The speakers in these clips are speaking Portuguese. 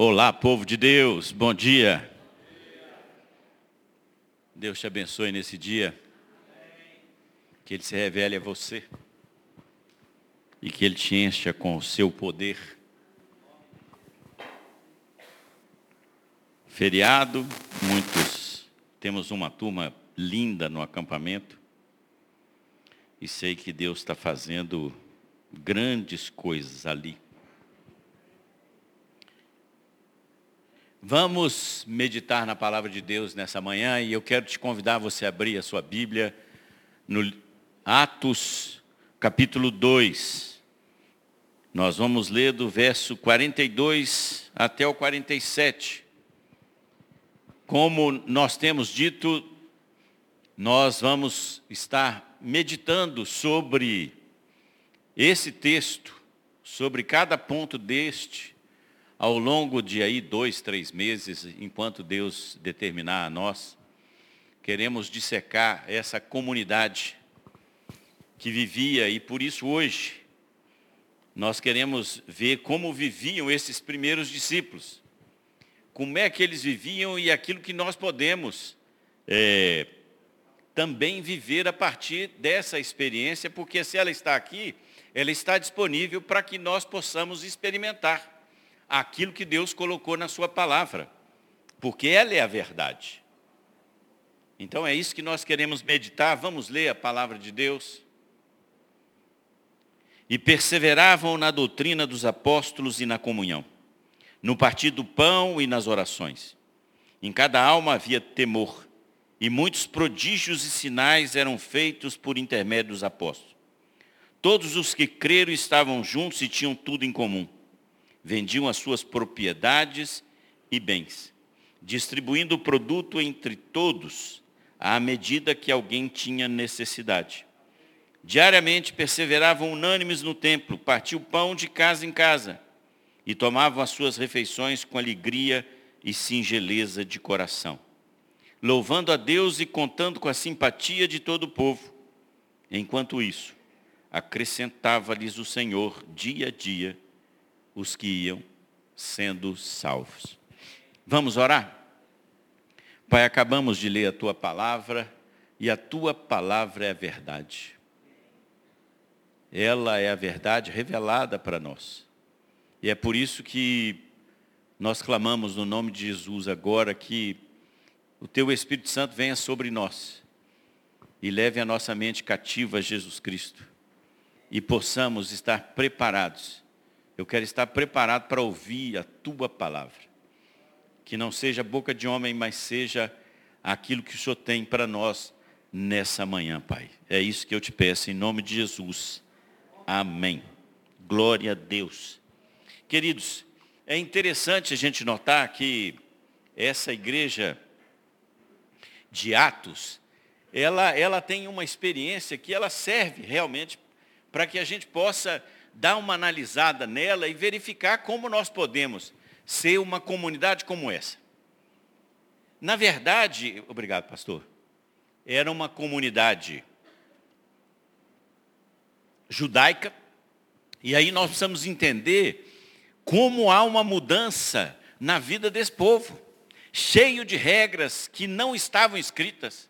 Olá, povo de Deus, bom dia. Deus te abençoe nesse dia. Que Ele se revele a você. E que Ele te encha com o seu poder. Feriado, muitos. Temos uma turma linda no acampamento. E sei que Deus está fazendo grandes coisas ali. Vamos meditar na palavra de Deus nessa manhã e eu quero te convidar a você abrir a sua Bíblia no Atos, capítulo 2. Nós vamos ler do verso 42 até o 47. Como nós temos dito, nós vamos estar meditando sobre esse texto, sobre cada ponto deste, ao longo de aí dois, três meses, enquanto Deus determinar a nós, queremos dissecar essa comunidade que vivia e por isso hoje nós queremos ver como viviam esses primeiros discípulos, como é que eles viviam e aquilo que nós podemos é, também viver a partir dessa experiência, porque se ela está aqui, ela está disponível para que nós possamos experimentar aquilo que Deus colocou na sua palavra, porque ela é a verdade. Então é isso que nós queremos meditar. Vamos ler a palavra de Deus. E perseveravam na doutrina dos apóstolos e na comunhão, no partir do pão e nas orações. Em cada alma havia temor, e muitos prodígios e sinais eram feitos por intermédio dos apóstolos. Todos os que creram estavam juntos e tinham tudo em comum vendiam as suas propriedades e bens, distribuindo o produto entre todos à medida que alguém tinha necessidade. Diariamente perseveravam unânimes no templo, partiam pão de casa em casa e tomavam as suas refeições com alegria e singeleza de coração, louvando a Deus e contando com a simpatia de todo o povo. Enquanto isso, acrescentava-lhes o Senhor dia a dia os que iam sendo salvos. Vamos orar? Pai, acabamos de ler a tua palavra e a tua palavra é a verdade. Ela é a verdade revelada para nós. E é por isso que nós clamamos no nome de Jesus agora que o teu Espírito Santo venha sobre nós e leve a nossa mente cativa a Jesus Cristo e possamos estar preparados eu quero estar preparado para ouvir a tua palavra. Que não seja boca de homem, mas seja aquilo que o Senhor tem para nós nessa manhã, Pai. É isso que eu te peço, em nome de Jesus. Amém. Glória a Deus. Queridos, é interessante a gente notar que essa igreja de Atos, ela, ela tem uma experiência que ela serve realmente para que a gente possa dar uma analisada nela e verificar como nós podemos ser uma comunidade como essa. Na verdade, obrigado, pastor, era uma comunidade judaica, e aí nós precisamos entender como há uma mudança na vida desse povo, cheio de regras que não estavam escritas,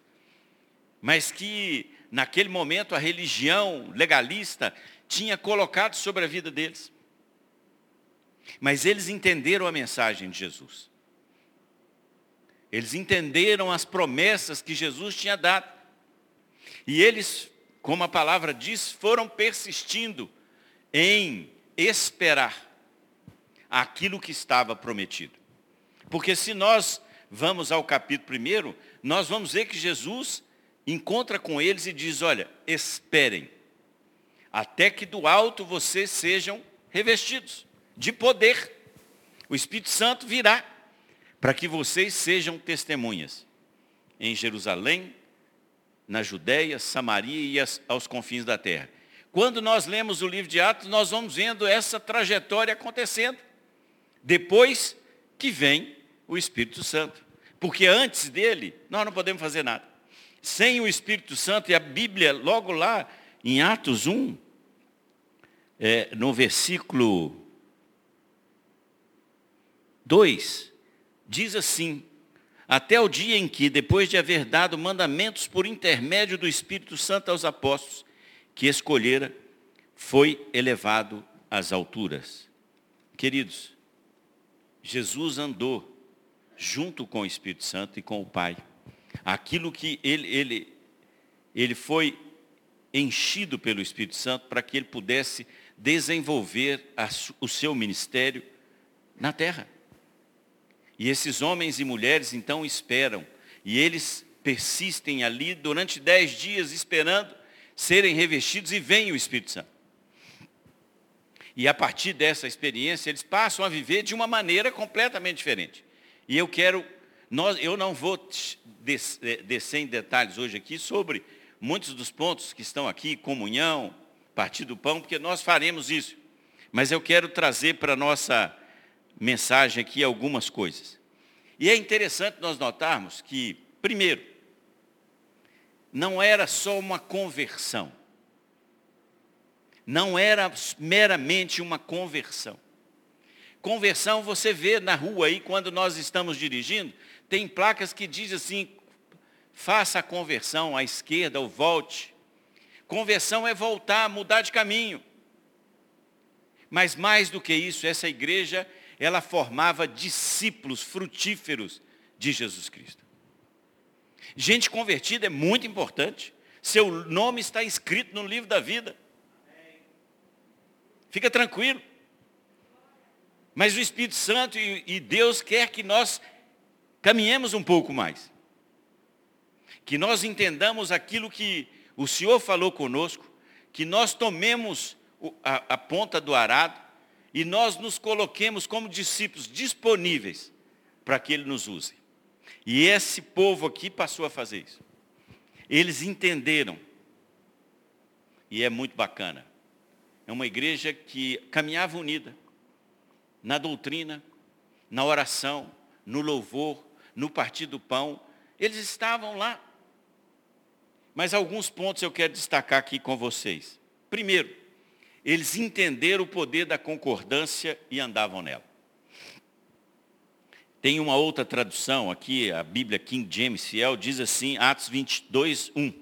mas que naquele momento a religião legalista tinha colocado sobre a vida deles. Mas eles entenderam a mensagem de Jesus. Eles entenderam as promessas que Jesus tinha dado. E eles, como a palavra diz, foram persistindo em esperar aquilo que estava prometido. Porque se nós vamos ao capítulo primeiro, nós vamos ver que Jesus encontra com eles e diz, olha, esperem até que do alto vocês sejam revestidos de poder. O Espírito Santo virá para que vocês sejam testemunhas em Jerusalém, na Judéia, Samaria e aos confins da terra. Quando nós lemos o livro de Atos, nós vamos vendo essa trajetória acontecendo. Depois que vem o Espírito Santo. Porque antes dele, nós não podemos fazer nada. Sem o Espírito Santo, e a Bíblia, logo lá em Atos 1, é, no versículo 2 diz assim: Até o dia em que, depois de haver dado mandamentos por intermédio do Espírito Santo aos apóstolos, que escolhera, foi elevado às alturas. Queridos, Jesus andou junto com o Espírito Santo e com o Pai. Aquilo que ele, ele, ele foi enchido pelo Espírito Santo para que ele pudesse desenvolver a, o seu ministério na terra. E esses homens e mulheres então esperam, e eles persistem ali durante dez dias esperando serem revestidos e vem o Espírito Santo. E a partir dessa experiência, eles passam a viver de uma maneira completamente diferente. E eu quero, nós, eu não vou eh, descer em detalhes hoje aqui sobre muitos dos pontos que estão aqui, comunhão, partir do pão, porque nós faremos isso. Mas eu quero trazer para a nossa mensagem aqui algumas coisas. E é interessante nós notarmos que, primeiro, não era só uma conversão. Não era meramente uma conversão. Conversão você vê na rua aí, quando nós estamos dirigindo, tem placas que dizem assim, faça a conversão à esquerda ou volte. Conversão é voltar, mudar de caminho. Mas mais do que isso, essa igreja, ela formava discípulos frutíferos de Jesus Cristo. Gente convertida é muito importante. Seu nome está escrito no livro da vida. Fica tranquilo. Mas o Espírito Santo e Deus quer que nós caminhemos um pouco mais que nós entendamos aquilo que o Senhor falou conosco, que nós tomemos a, a ponta do arado e nós nos coloquemos como discípulos disponíveis para que Ele nos use. E esse povo aqui passou a fazer isso. Eles entenderam. E é muito bacana. É uma igreja que caminhava unida na doutrina, na oração, no louvor, no partir do pão. Eles estavam lá mas alguns pontos eu quero destacar aqui com vocês. Primeiro, eles entenderam o poder da concordância e andavam nela. Tem uma outra tradução aqui, a Bíblia King James Fiel, diz assim, Atos 22, 1.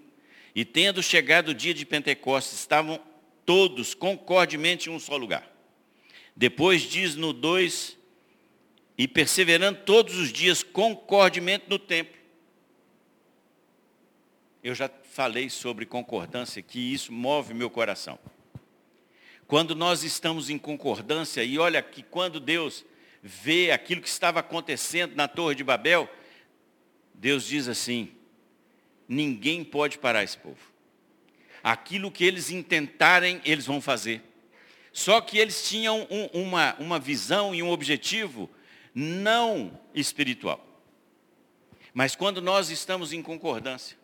E tendo chegado o dia de Pentecostes, estavam todos concordemente em um só lugar. Depois diz no 2, e perseverando todos os dias concordemente no templo. Eu já falei sobre concordância, que isso move meu coração. Quando nós estamos em concordância, e olha que quando Deus vê aquilo que estava acontecendo na Torre de Babel, Deus diz assim: ninguém pode parar esse povo. Aquilo que eles intentarem, eles vão fazer. Só que eles tinham um, uma, uma visão e um objetivo não espiritual. Mas quando nós estamos em concordância,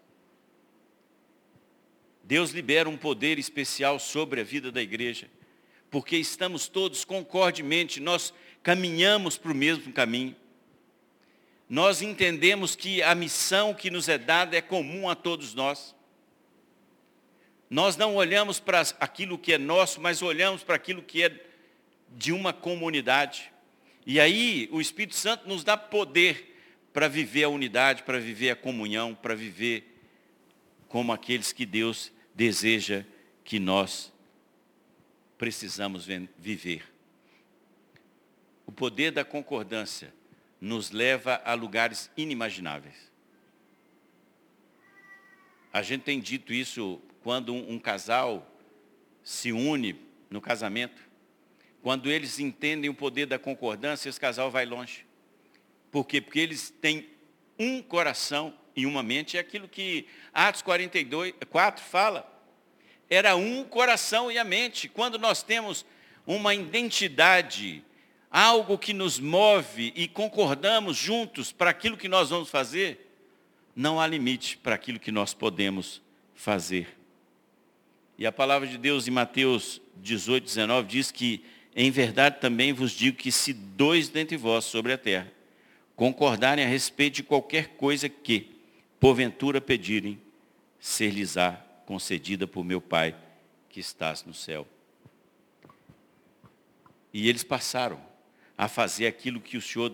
Deus libera um poder especial sobre a vida da igreja, porque estamos todos concordemente, nós caminhamos para o mesmo caminho. Nós entendemos que a missão que nos é dada é comum a todos nós. Nós não olhamos para aquilo que é nosso, mas olhamos para aquilo que é de uma comunidade. E aí o Espírito Santo nos dá poder para viver a unidade, para viver a comunhão, para viver como aqueles que Deus deseja que nós precisamos viver. O poder da concordância nos leva a lugares inimagináveis. A gente tem dito isso quando um, casal se une no casamento. Quando eles entendem o poder da concordância, esse casal vai longe. Por quê? Porque eles têm um coração e uma mente, é aquilo que Atos 42, 4 fala. Era um coração e a mente. Quando nós temos uma identidade, algo que nos move e concordamos juntos para aquilo que nós vamos fazer, não há limite para aquilo que nós podemos fazer. E a palavra de Deus em Mateus 18, 19 diz que, em verdade também vos digo que se dois dentre vós sobre a terra concordarem a respeito de qualquer coisa que, porventura pedirem, ser-lhes-á concedida por meu Pai que estás no céu. E eles passaram a fazer aquilo que o Senhor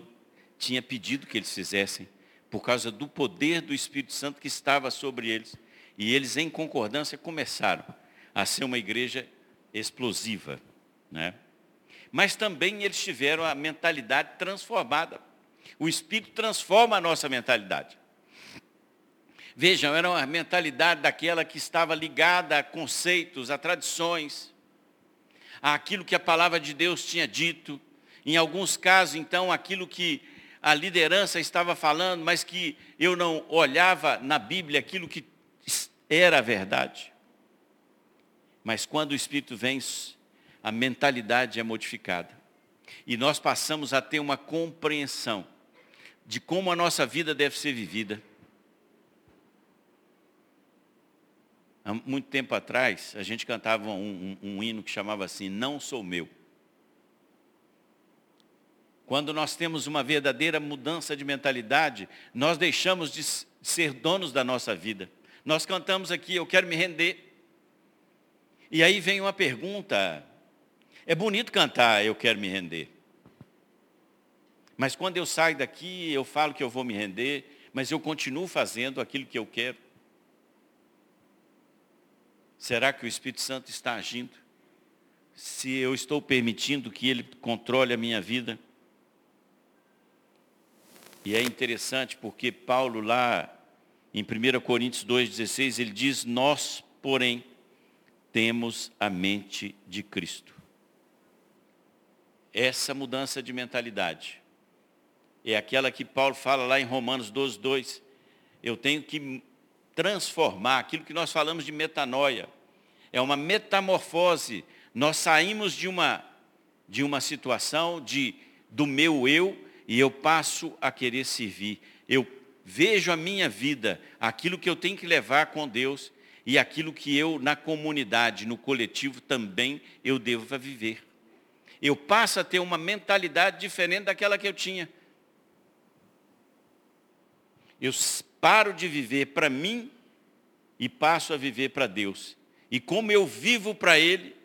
tinha pedido que eles fizessem, por causa do poder do Espírito Santo que estava sobre eles. E eles, em concordância, começaram a ser uma igreja explosiva. Né? Mas também eles tiveram a mentalidade transformada. O Espírito transforma a nossa mentalidade. Vejam, era uma mentalidade daquela que estava ligada a conceitos, a tradições, àquilo que a palavra de Deus tinha dito. Em alguns casos, então, aquilo que a liderança estava falando, mas que eu não olhava na Bíblia aquilo que era a verdade. Mas quando o Espírito vem, a mentalidade é modificada. E nós passamos a ter uma compreensão de como a nossa vida deve ser vivida. Há muito tempo atrás, a gente cantava um, um, um hino que chamava assim, Não Sou Meu. Quando nós temos uma verdadeira mudança de mentalidade, nós deixamos de ser donos da nossa vida. Nós cantamos aqui, eu quero me render. E aí vem uma pergunta. É bonito cantar, eu quero me render. Mas quando eu saio daqui, eu falo que eu vou me render, mas eu continuo fazendo aquilo que eu quero. Será que o Espírito Santo está agindo? Se eu estou permitindo que ele controle a minha vida? E é interessante porque Paulo lá em 1 Coríntios 2,16, ele diz, nós, porém, temos a mente de Cristo. Essa mudança de mentalidade é aquela que Paulo fala lá em Romanos 12, 2. Eu tenho que transformar aquilo que nós falamos de metanoia. É uma metamorfose. Nós saímos de uma, de uma situação de, do meu eu e eu passo a querer servir. Eu vejo a minha vida, aquilo que eu tenho que levar com Deus e aquilo que eu, na comunidade, no coletivo, também eu devo viver. Eu passo a ter uma mentalidade diferente daquela que eu tinha. Eu paro de viver para mim e passo a viver para Deus. E como eu vivo para Ele,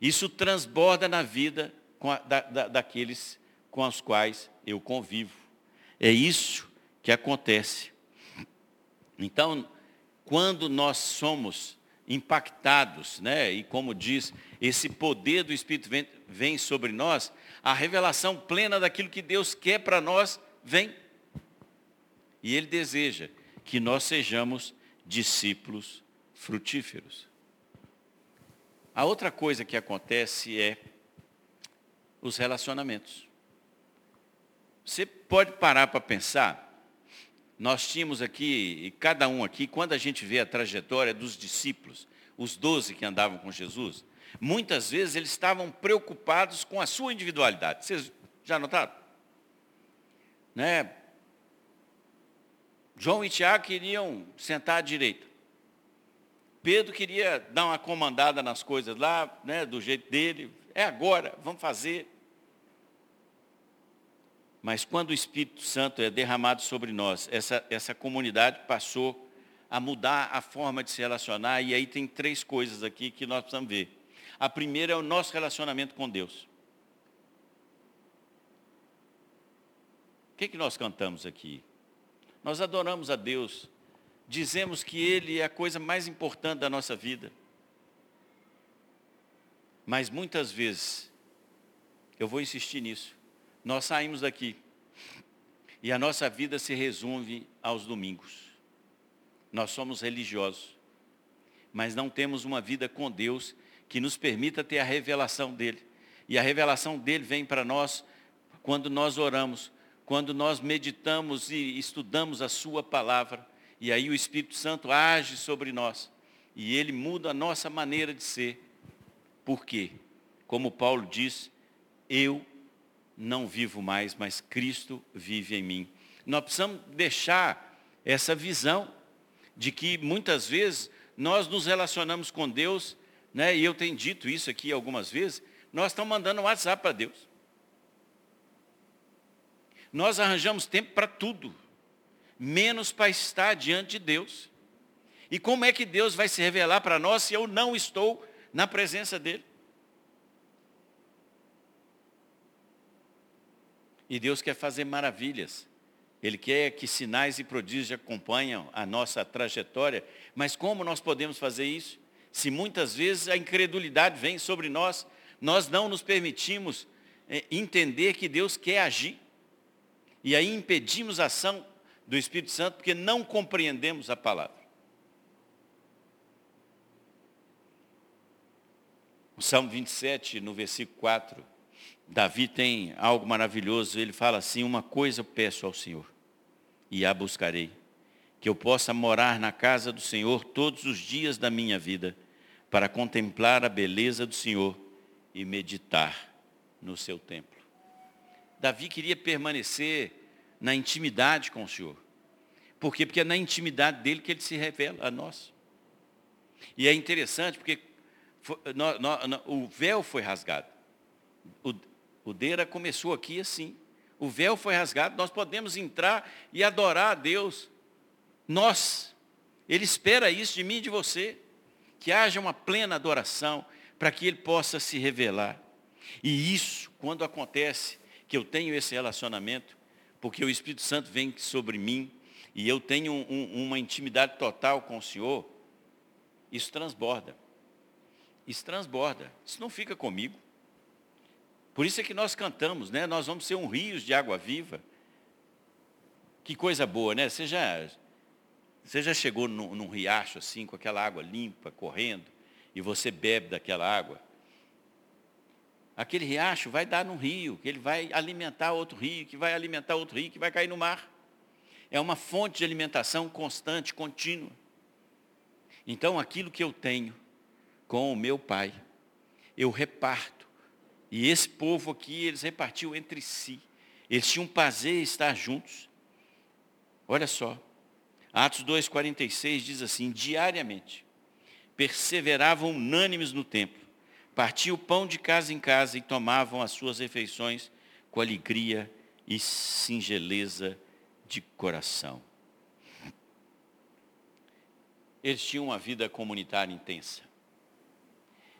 isso transborda na vida a, da, da, daqueles com os quais eu convivo. É isso que acontece. Então, quando nós somos impactados, né, e como diz, esse poder do Espírito vem, vem sobre nós, a revelação plena daquilo que Deus quer para nós vem. E Ele deseja que nós sejamos discípulos frutíferos. A outra coisa que acontece é os relacionamentos. Você pode parar para pensar. Nós tínhamos aqui, e cada um aqui, quando a gente vê a trajetória dos discípulos, os doze que andavam com Jesus, muitas vezes eles estavam preocupados com a sua individualidade. Vocês já notaram? Né? João e Tiago queriam sentar à direita. Pedro queria dar uma comandada nas coisas lá, né, do jeito dele. É agora, vamos fazer. Mas quando o Espírito Santo é derramado sobre nós, essa, essa comunidade passou a mudar a forma de se relacionar, e aí tem três coisas aqui que nós precisamos ver. A primeira é o nosso relacionamento com Deus. O que, que nós cantamos aqui? Nós adoramos a Deus, dizemos que Ele é a coisa mais importante da nossa vida. Mas muitas vezes, eu vou insistir nisso, nós saímos daqui e a nossa vida se resume aos domingos. Nós somos religiosos, mas não temos uma vida com Deus que nos permita ter a revelação dele. E a revelação dele vem para nós quando nós oramos, quando nós meditamos e estudamos a sua palavra. E aí o Espírito Santo age sobre nós. E ele muda a nossa maneira de ser. Por quê? Como Paulo diz, eu não vivo mais, mas Cristo vive em mim. Nós precisamos deixar essa visão de que muitas vezes nós nos relacionamos com Deus, né, e eu tenho dito isso aqui algumas vezes, nós estamos mandando um WhatsApp para Deus. Nós arranjamos tempo para tudo, menos para estar diante de Deus. E como é que Deus vai se revelar para nós se eu não estou na presença dEle? E Deus quer fazer maravilhas. Ele quer que sinais e prodígios acompanham a nossa trajetória. Mas como nós podemos fazer isso? Se muitas vezes a incredulidade vem sobre nós, nós não nos permitimos é, entender que Deus quer agir. E aí impedimos a ação do Espírito Santo porque não compreendemos a palavra. O Salmo 27, no versículo 4, Davi tem algo maravilhoso. Ele fala assim: Uma coisa eu peço ao Senhor, e a buscarei, que eu possa morar na casa do Senhor todos os dias da minha vida, para contemplar a beleza do Senhor e meditar no seu templo. Davi queria permanecer na intimidade com o Senhor. Por quê? Porque é na intimidade dele que ele se revela a nós. E é interessante porque o véu foi rasgado. O, o Deira começou aqui assim. O véu foi rasgado, nós podemos entrar e adorar a Deus. Nós. Ele espera isso de mim e de você. Que haja uma plena adoração para que Ele possa se revelar. E isso, quando acontece, que eu tenho esse relacionamento, porque o Espírito Santo vem sobre mim e eu tenho um, uma intimidade total com o Senhor, isso transborda. Isso transborda. Isso não fica comigo. Por isso é que nós cantamos, né? Nós vamos ser um rio de água viva. Que coisa boa, né? Você já, você já chegou num, num riacho assim, com aquela água limpa, correndo, e você bebe daquela água? Aquele riacho vai dar num rio, que ele vai alimentar outro rio, que vai alimentar outro rio, que vai cair no mar. É uma fonte de alimentação constante, contínua. Então, aquilo que eu tenho com o meu pai, eu reparto. E esse povo aqui, eles repartiam entre si. Eles tinham prazer em estar juntos. Olha só. Atos 2,46 diz assim, diariamente, perseveravam unânimes no templo partiam o pão de casa em casa e tomavam as suas refeições com alegria e singeleza de coração. Eles tinham uma vida comunitária intensa.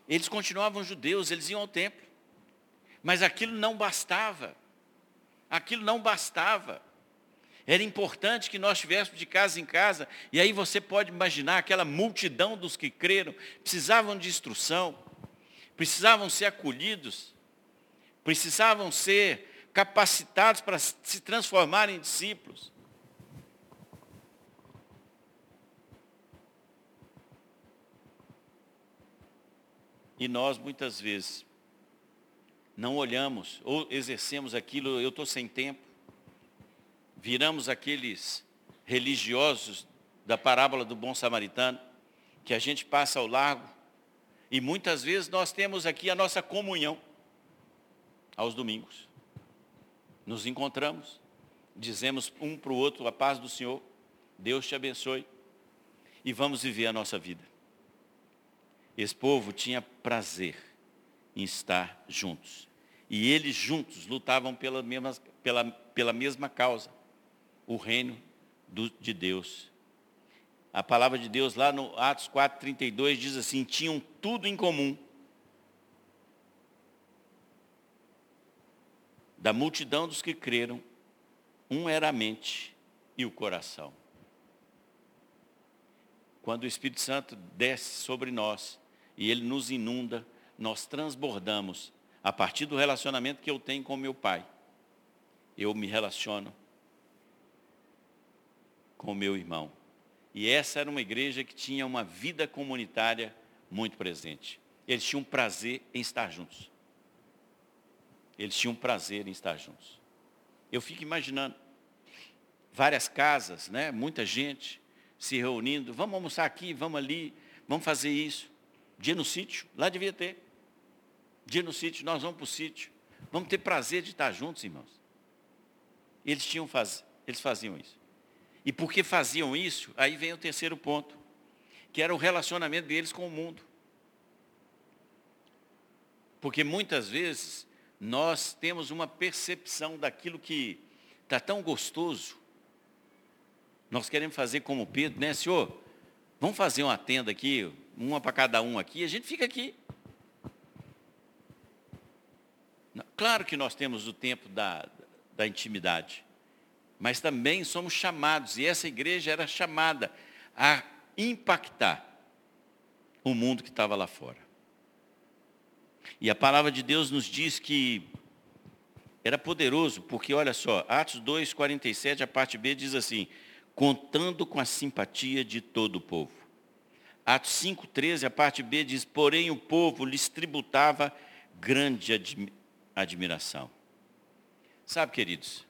Eles continuavam judeus, eles iam ao templo. Mas aquilo não bastava. Aquilo não bastava. Era importante que nós estivéssemos de casa em casa. E aí você pode imaginar aquela multidão dos que creram, precisavam de instrução precisavam ser acolhidos, precisavam ser capacitados para se transformarem em discípulos. E nós, muitas vezes, não olhamos ou exercemos aquilo, eu estou sem tempo. Viramos aqueles religiosos da parábola do bom samaritano, que a gente passa ao largo e muitas vezes nós temos aqui a nossa comunhão aos domingos. Nos encontramos, dizemos um para o outro a paz do Senhor, Deus te abençoe e vamos viver a nossa vida. Esse povo tinha prazer em estar juntos. E eles juntos lutavam pela mesma, pela, pela mesma causa, o reino do, de Deus a palavra de Deus lá no Atos 4,32 diz assim, tinham tudo em comum. Da multidão dos que creram, um era a mente e o coração. Quando o Espírito Santo desce sobre nós e ele nos inunda, nós transbordamos a partir do relacionamento que eu tenho com meu pai. Eu me relaciono com meu irmão. E essa era uma igreja que tinha uma vida comunitária muito presente. Eles tinham prazer em estar juntos. Eles tinham prazer em estar juntos. Eu fico imaginando várias casas, né? muita gente se reunindo, vamos almoçar aqui, vamos ali, vamos fazer isso. Dia no sítio, lá devia ter. Dia no sítio, nós vamos para o sítio. Vamos ter prazer de estar juntos, irmãos. Eles tinham faz... eles faziam isso. E porque faziam isso, aí vem o terceiro ponto, que era o relacionamento deles com o mundo. Porque muitas vezes nós temos uma percepção daquilo que está tão gostoso. Nós queremos fazer como Pedro, né, Senhor? Vamos fazer uma tenda aqui, uma para cada um aqui, a gente fica aqui. Claro que nós temos o tempo da, da intimidade. Mas também somos chamados, e essa igreja era chamada a impactar o mundo que estava lá fora. E a palavra de Deus nos diz que era poderoso, porque olha só, Atos 2, 47, a parte B diz assim, contando com a simpatia de todo o povo. Atos 5, 13, a parte B diz, porém o povo lhes tributava grande admiração. Sabe, queridos,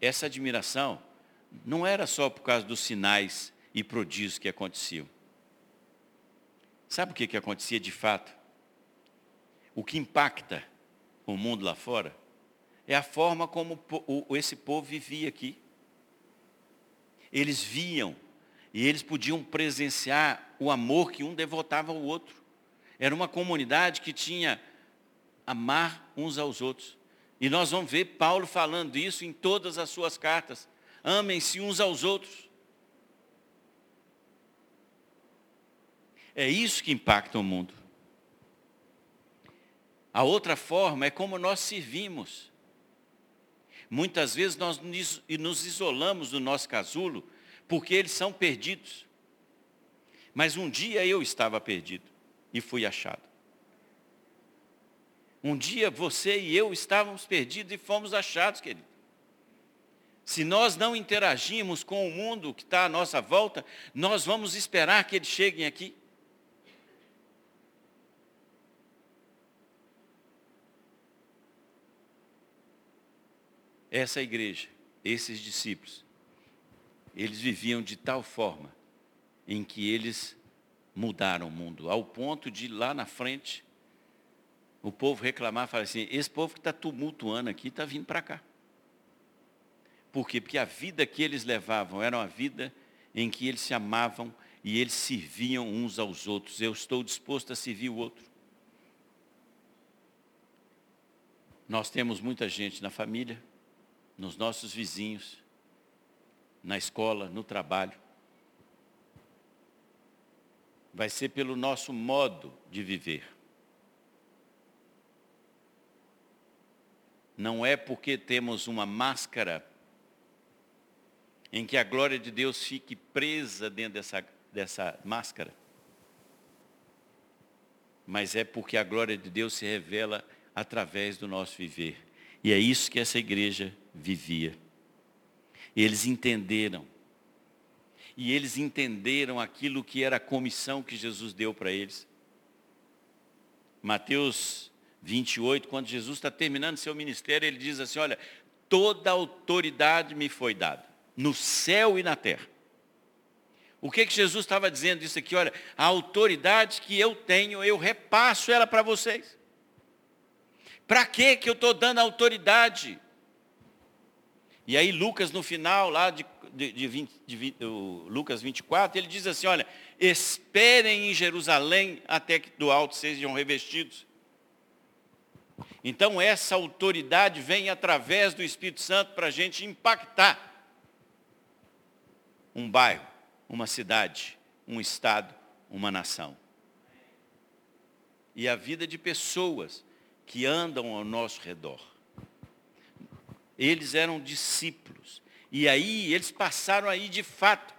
essa admiração não era só por causa dos sinais e prodígios que aconteciam. Sabe o que, que acontecia de fato? O que impacta o mundo lá fora é a forma como esse povo vivia aqui. Eles viam e eles podiam presenciar o amor que um devotava ao outro. Era uma comunidade que tinha amar uns aos outros. E nós vamos ver Paulo falando isso em todas as suas cartas. Amem-se uns aos outros. É isso que impacta o mundo. A outra forma é como nós servimos. Muitas vezes nós nos isolamos do nosso casulo porque eles são perdidos. Mas um dia eu estava perdido e fui achado. Um dia você e eu estávamos perdidos e fomos achados, querido. Se nós não interagimos com o mundo que está à nossa volta, nós vamos esperar que eles cheguem aqui. Essa igreja, esses discípulos, eles viviam de tal forma em que eles mudaram o mundo, ao ponto de lá na frente o povo reclamar, falar assim, esse povo que está tumultuando aqui está vindo para cá. Por quê? Porque a vida que eles levavam era uma vida em que eles se amavam e eles serviam uns aos outros. Eu estou disposto a servir o outro. Nós temos muita gente na família, nos nossos vizinhos, na escola, no trabalho. Vai ser pelo nosso modo de viver. Não é porque temos uma máscara em que a glória de Deus fique presa dentro dessa, dessa máscara. Mas é porque a glória de Deus se revela através do nosso viver. E é isso que essa igreja vivia. Eles entenderam. E eles entenderam aquilo que era a comissão que Jesus deu para eles. Mateus 28, quando Jesus está terminando seu ministério, ele diz assim, olha, toda autoridade me foi dada, no céu e na terra. O que, que Jesus estava dizendo isso aqui? Olha, a autoridade que eu tenho, eu repasso ela para vocês. Para que que eu estou dando autoridade? E aí Lucas no final, lá de, de, de, 20, de 20, Lucas 24, ele diz assim, olha, esperem em Jerusalém até que do alto sejam revestidos. Então essa autoridade vem através do Espírito Santo para a gente impactar um bairro, uma cidade, um estado, uma nação. E a vida de pessoas que andam ao nosso redor. Eles eram discípulos. E aí eles passaram aí de fato.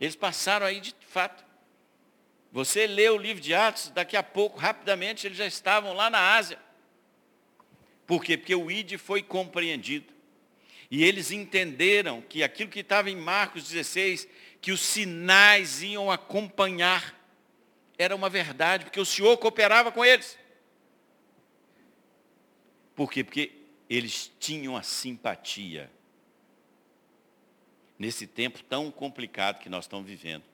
Eles passaram aí de fato. Você lê o livro de Atos, daqui a pouco, rapidamente, eles já estavam lá na Ásia. Por quê? Porque o ID foi compreendido. E eles entenderam que aquilo que estava em Marcos 16, que os sinais iam acompanhar, era uma verdade, porque o Senhor cooperava com eles. Por quê? Porque eles tinham a simpatia. Nesse tempo tão complicado que nós estamos vivendo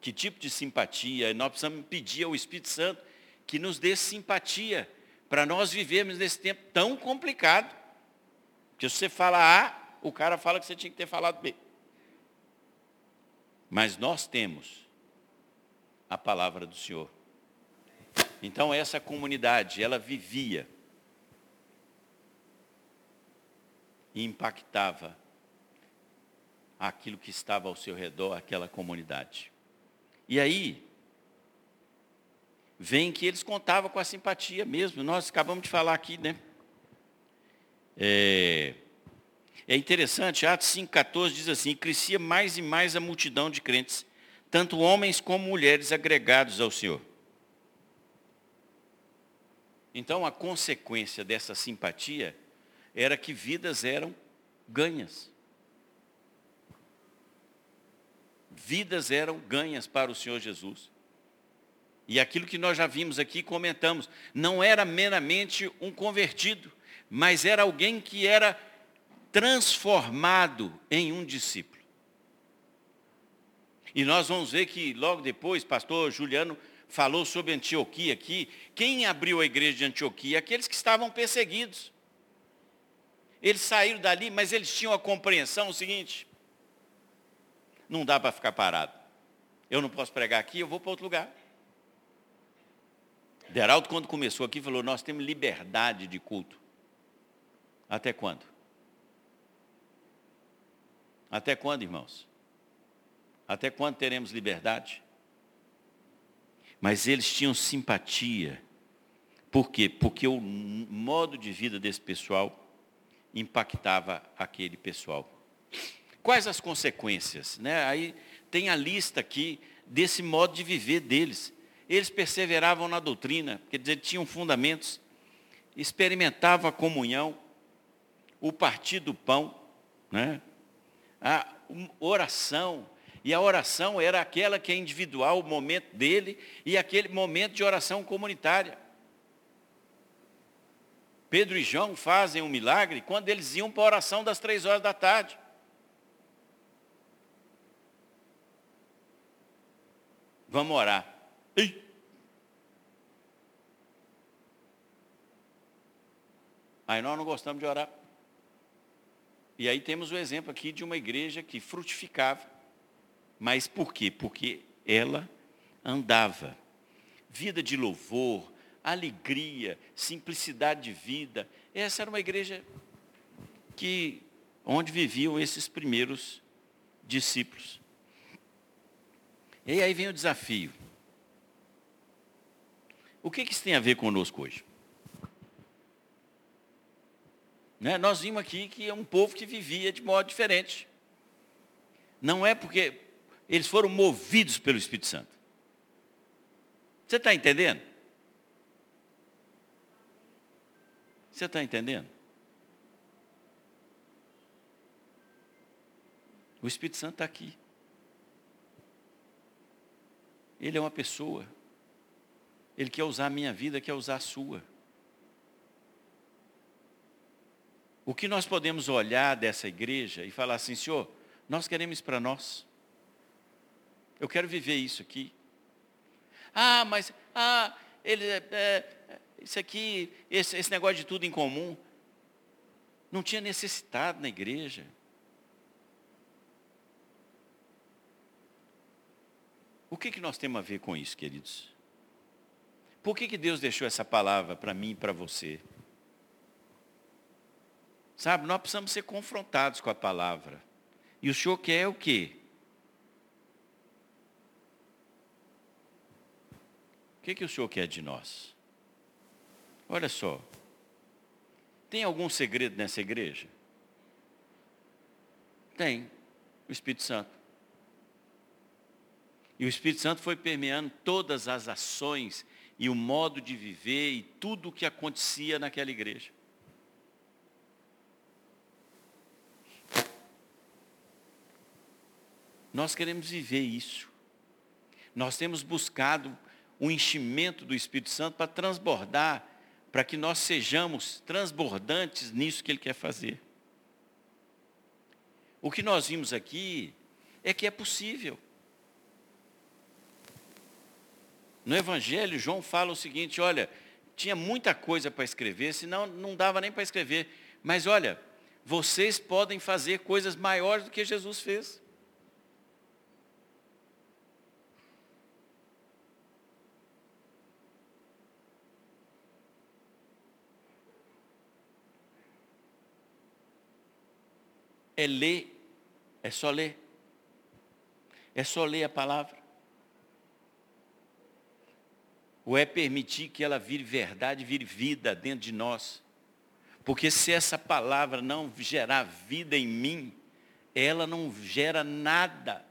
que tipo de simpatia, nós precisamos pedir ao Espírito Santo que nos dê simpatia para nós vivermos nesse tempo tão complicado. Porque se você fala A, o cara fala que você tinha que ter falado B. Mas nós temos a palavra do Senhor. Então essa comunidade, ela vivia e impactava aquilo que estava ao seu redor, aquela comunidade. E aí, vem que eles contavam com a simpatia mesmo. Nós acabamos de falar aqui, né? É, é interessante, Atos 5,14 diz assim, crescia mais e mais a multidão de crentes, tanto homens como mulheres agregados ao Senhor. Então a consequência dessa simpatia era que vidas eram ganhas. Vidas eram ganhas para o Senhor Jesus. E aquilo que nós já vimos aqui, comentamos, não era meramente um convertido, mas era alguém que era transformado em um discípulo. E nós vamos ver que logo depois, pastor Juliano falou sobre Antioquia aqui. Quem abriu a igreja de Antioquia? Aqueles que estavam perseguidos. Eles saíram dali, mas eles tinham a compreensão o seguinte: não dá para ficar parado. Eu não posso pregar aqui, eu vou para outro lugar. Deraldo, quando começou aqui, falou: Nós temos liberdade de culto. Até quando? Até quando, irmãos? Até quando teremos liberdade? Mas eles tinham simpatia. Por quê? Porque o modo de vida desse pessoal impactava aquele pessoal. Quais as consequências? Né? Aí tem a lista aqui desse modo de viver deles. Eles perseveravam na doutrina, quer dizer, tinham fundamentos, experimentavam a comunhão, o partir do pão, né? a oração. E a oração era aquela que é individual, o momento dele, e aquele momento de oração comunitária. Pedro e João fazem um milagre quando eles iam para a oração das três horas da tarde. Vamos orar. Ih. Aí nós não gostamos de orar. E aí temos o exemplo aqui de uma igreja que frutificava. Mas por quê? Porque ela andava. Vida de louvor, alegria, simplicidade de vida. Essa era uma igreja que onde viviam esses primeiros discípulos. E aí vem o desafio. O que, que isso tem a ver conosco hoje? Né? Nós vimos aqui que é um povo que vivia de modo diferente. Não é porque eles foram movidos pelo Espírito Santo. Você está entendendo? Você está entendendo? O Espírito Santo está aqui. Ele é uma pessoa. Ele quer usar a minha vida, quer usar a sua. O que nós podemos olhar dessa igreja e falar assim, Senhor, nós queremos para nós. Eu quero viver isso aqui. Ah, mas, ah, ele, é, é, isso aqui, esse, esse negócio de tudo em comum. Não tinha necessidade na igreja. O que, que nós temos a ver com isso, queridos? Por que, que Deus deixou essa palavra para mim e para você? Sabe, nós precisamos ser confrontados com a palavra. E o Senhor quer o quê? O que, que o Senhor quer de nós? Olha só. Tem algum segredo nessa igreja? Tem. O Espírito Santo. E o Espírito Santo foi permeando todas as ações e o modo de viver e tudo o que acontecia naquela igreja. Nós queremos viver isso. Nós temos buscado o enchimento do Espírito Santo para transbordar, para que nós sejamos transbordantes nisso que Ele quer fazer. O que nós vimos aqui é que é possível. No Evangelho, João fala o seguinte: olha, tinha muita coisa para escrever, senão não dava nem para escrever. Mas olha, vocês podem fazer coisas maiores do que Jesus fez. é ler, é só ler. É só ler a palavra. Ou é permitir que ela vire verdade, vire vida dentro de nós? Porque se essa palavra não gerar vida em mim, ela não gera nada.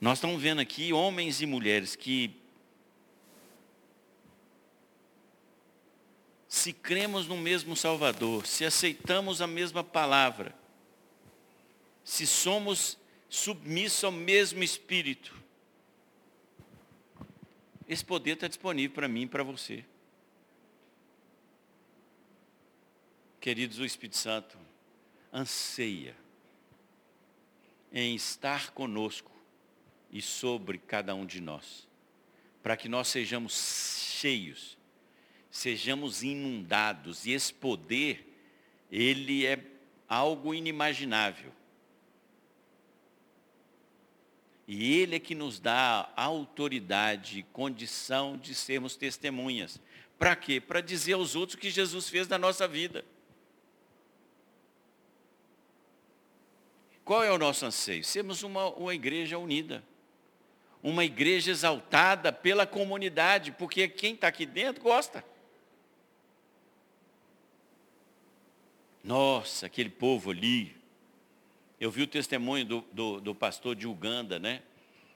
Nós estamos vendo aqui homens e mulheres que, se cremos no mesmo Salvador, se aceitamos a mesma palavra, se somos submissos ao mesmo Espírito, esse poder está disponível para mim e para você. Queridos, o Espírito Santo anseia em estar conosco e sobre cada um de nós, para que nós sejamos cheios, sejamos inundados, e esse poder, ele é algo inimaginável. E Ele é que nos dá autoridade condição de sermos testemunhas. Para quê? Para dizer aos outros o que Jesus fez na nossa vida. Qual é o nosso anseio? Sermos uma, uma igreja unida. Uma igreja exaltada pela comunidade, porque quem está aqui dentro gosta. Nossa, aquele povo ali, eu vi o testemunho do, do, do pastor de Uganda, né?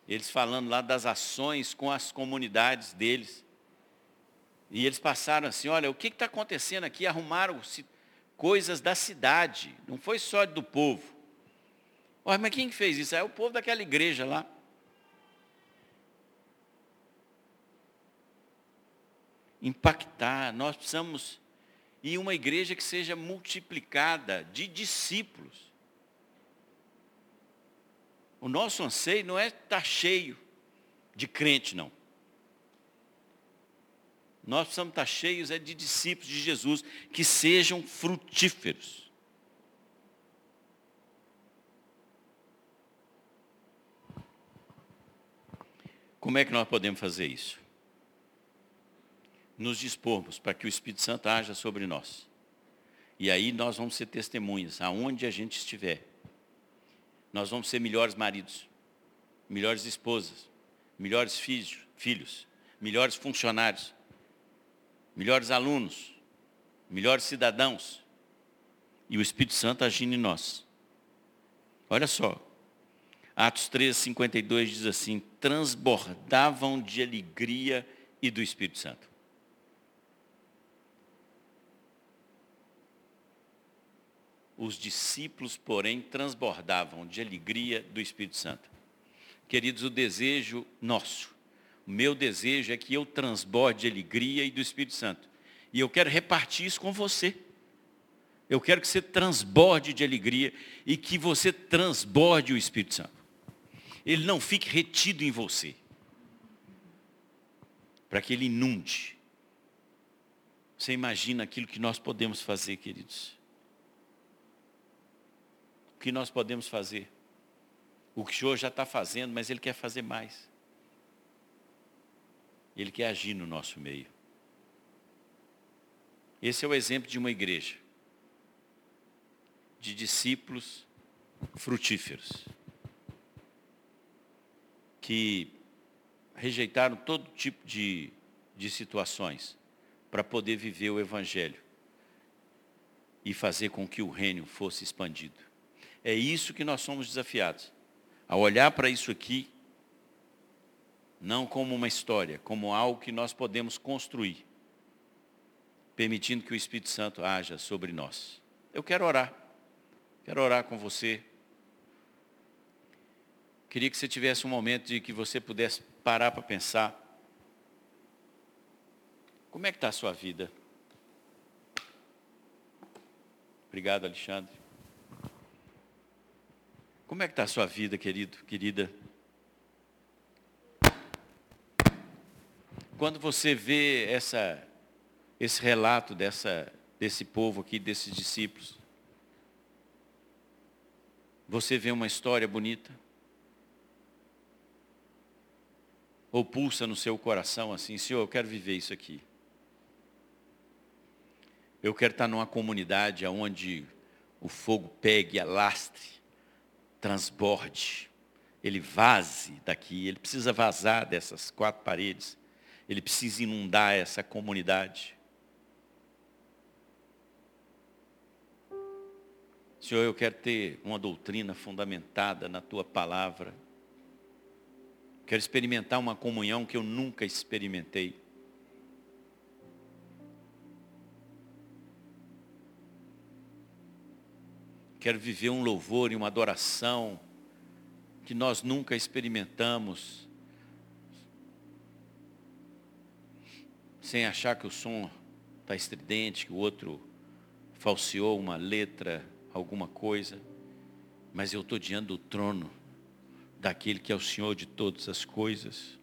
Eles falando lá das ações com as comunidades deles. E eles passaram assim, olha, o que está acontecendo aqui? Arrumaram coisas da cidade, não foi só do povo. Olha, mas quem fez isso? É o povo daquela igreja lá. Impactar, nós precisamos ir uma igreja que seja multiplicada de discípulos. O nosso anseio não é estar cheio de crente, não. Nós precisamos estar cheios é de discípulos de Jesus que sejam frutíferos. Como é que nós podemos fazer isso? Nos dispormos para que o Espírito Santo haja sobre nós. E aí nós vamos ser testemunhas, aonde a gente estiver nós vamos ser melhores maridos, melhores esposas, melhores filhos, filhos, melhores funcionários, melhores alunos, melhores cidadãos. E o Espírito Santo agindo em nós. Olha só. Atos 13, 52 diz assim, transbordavam de alegria e do Espírito Santo. Os discípulos, porém, transbordavam de alegria do Espírito Santo. Queridos, o desejo nosso, o meu desejo é que eu transborde de alegria e do Espírito Santo. E eu quero repartir isso com você. Eu quero que você transborde de alegria e que você transborde o Espírito Santo. Ele não fique retido em você. Para que ele inunde. Você imagina aquilo que nós podemos fazer, queridos que nós podemos fazer. O que o Senhor já está fazendo, mas Ele quer fazer mais. Ele quer agir no nosso meio. Esse é o exemplo de uma igreja, de discípulos frutíferos, que rejeitaram todo tipo de, de situações para poder viver o Evangelho e fazer com que o reino fosse expandido. É isso que nós somos desafiados. A olhar para isso aqui, não como uma história, como algo que nós podemos construir, permitindo que o Espírito Santo haja sobre nós. Eu quero orar. Quero orar com você. Queria que você tivesse um momento de que você pudesse parar para pensar. Como é que está a sua vida? Obrigado, Alexandre. Como é que está a sua vida, querido, querida? Quando você vê essa, esse relato dessa, desse povo aqui, desses discípulos, você vê uma história bonita? Ou pulsa no seu coração assim, Senhor, eu quero viver isso aqui. Eu quero estar numa comunidade onde o fogo pegue, alastre, transborde, ele vaze daqui, ele precisa vazar dessas quatro paredes, ele precisa inundar essa comunidade. Senhor, eu quero ter uma doutrina fundamentada na tua palavra. Quero experimentar uma comunhão que eu nunca experimentei. Quero viver um louvor e uma adoração que nós nunca experimentamos. Sem achar que o som está estridente, que o outro falseou uma letra alguma coisa, mas eu estou diante do trono daquele que é o Senhor de todas as coisas.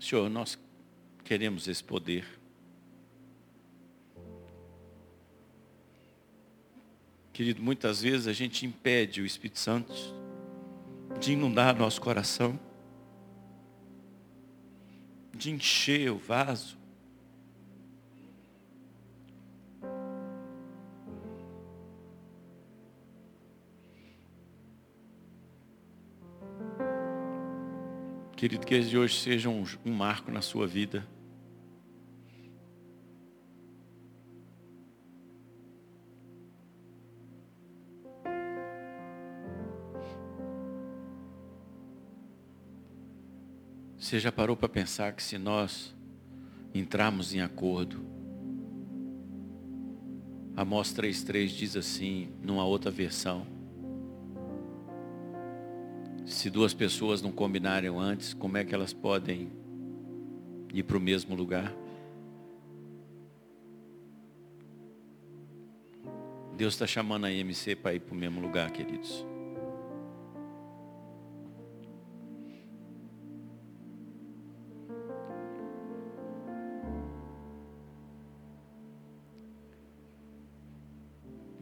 Senhor, nós queremos esse poder. Querido, muitas vezes a gente impede o Espírito Santo de inundar nosso coração de encher o vaso. Querido, que esse de hoje seja um, um marco na sua vida. Você já parou para pensar que se nós entrarmos em acordo, Amós 3,3 diz assim, numa outra versão, se duas pessoas não combinarem antes, como é que elas podem ir para o mesmo lugar? Deus está chamando a IMC para ir para o mesmo lugar, queridos.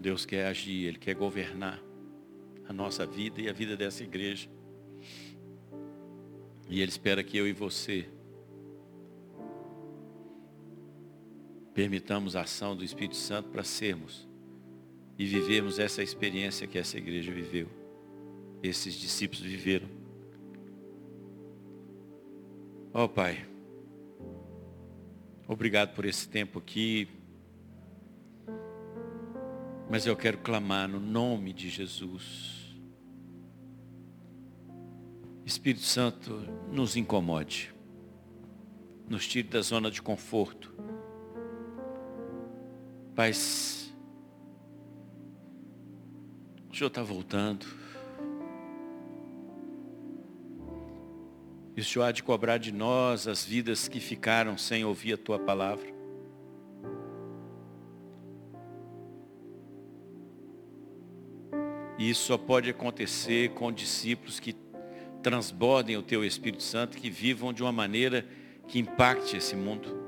Deus quer agir, Ele quer governar a nossa vida e a vida dessa igreja. E Ele espera que eu e você permitamos a ação do Espírito Santo para sermos e vivermos essa experiência que essa igreja viveu, esses discípulos viveram. Ó oh, Pai, obrigado por esse tempo aqui, mas eu quero clamar no nome de Jesus. Espírito Santo, nos incomode. Nos tire da zona de conforto. Pai, o Senhor está voltando. E o Senhor há de cobrar de nós as vidas que ficaram sem ouvir a tua palavra. E isso só pode acontecer com discípulos que transbordem o teu Espírito Santo, que vivam de uma maneira que impacte esse mundo.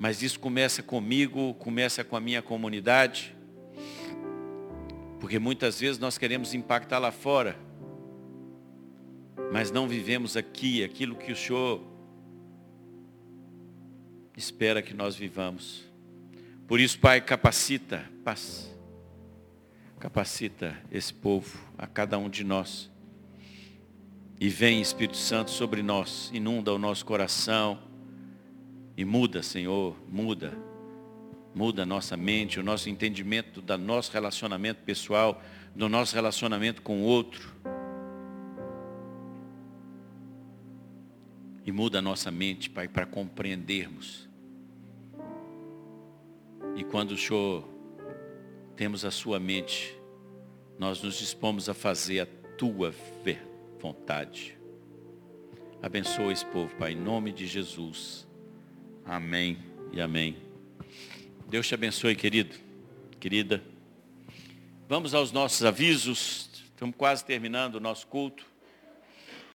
Mas isso começa comigo, começa com a minha comunidade. Porque muitas vezes nós queremos impactar lá fora, mas não vivemos aqui aquilo que o Senhor espera que nós vivamos. Por isso, Pai, capacita, paz Capacita esse povo, a cada um de nós. E vem Espírito Santo sobre nós, inunda o nosso coração. E muda, Senhor, muda. Muda a nossa mente, o nosso entendimento do nosso relacionamento pessoal, do nosso relacionamento com o outro. E muda a nossa mente, Pai, para compreendermos. E quando o Senhor temos a sua mente, nós nos dispomos a fazer a tua vontade. Abençoa esse povo, Pai, em nome de Jesus. Amém e amém. Deus te abençoe, querido, querida. Vamos aos nossos avisos. Estamos quase terminando o nosso culto.